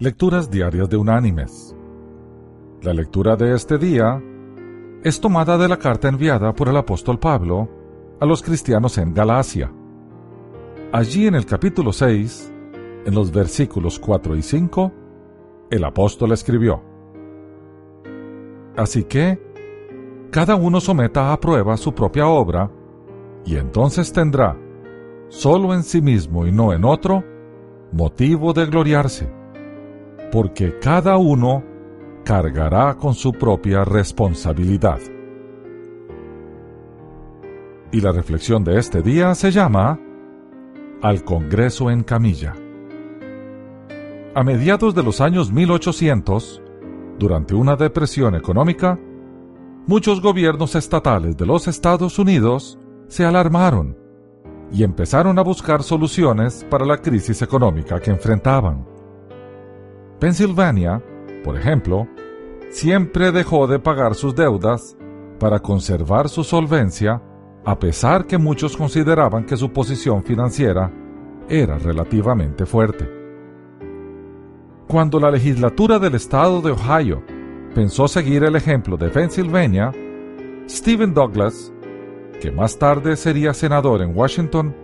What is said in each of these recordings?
Lecturas Diarias de Unánimes. La lectura de este día es tomada de la carta enviada por el apóstol Pablo a los cristianos en Galacia. Allí en el capítulo 6, en los versículos 4 y 5, el apóstol escribió, Así que, cada uno someta a prueba su propia obra, y entonces tendrá, solo en sí mismo y no en otro, motivo de gloriarse porque cada uno cargará con su propia responsabilidad. Y la reflexión de este día se llama Al Congreso en Camilla. A mediados de los años 1800, durante una depresión económica, muchos gobiernos estatales de los Estados Unidos se alarmaron y empezaron a buscar soluciones para la crisis económica que enfrentaban. Pensilvania, por ejemplo, siempre dejó de pagar sus deudas para conservar su solvencia, a pesar que muchos consideraban que su posición financiera era relativamente fuerte. Cuando la legislatura del estado de Ohio pensó seguir el ejemplo de Pensilvania, Stephen Douglas, que más tarde sería senador en Washington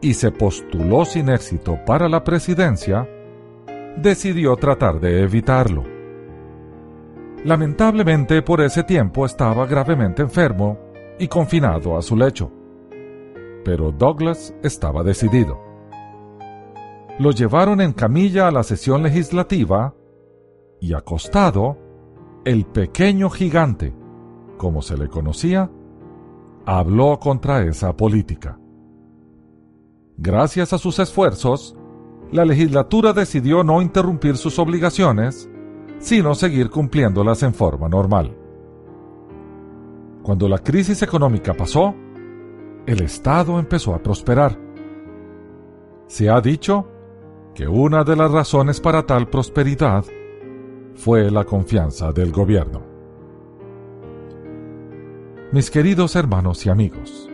y se postuló sin éxito para la presidencia, decidió tratar de evitarlo. Lamentablemente por ese tiempo estaba gravemente enfermo y confinado a su lecho. Pero Douglas estaba decidido. Lo llevaron en camilla a la sesión legislativa y acostado, el pequeño gigante, como se le conocía, habló contra esa política. Gracias a sus esfuerzos, la legislatura decidió no interrumpir sus obligaciones, sino seguir cumpliéndolas en forma normal. Cuando la crisis económica pasó, el Estado empezó a prosperar. Se ha dicho que una de las razones para tal prosperidad fue la confianza del gobierno. Mis queridos hermanos y amigos,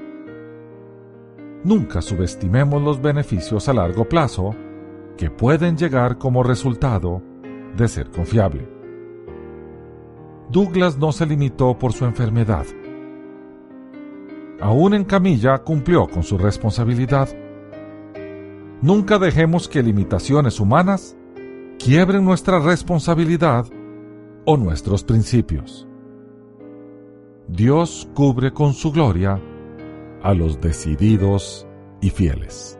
nunca subestimemos los beneficios a largo plazo que pueden llegar como resultado de ser confiable. Douglas no se limitó por su enfermedad. Aún en camilla cumplió con su responsabilidad. Nunca dejemos que limitaciones humanas quiebren nuestra responsabilidad o nuestros principios. Dios cubre con su gloria a los decididos y fieles.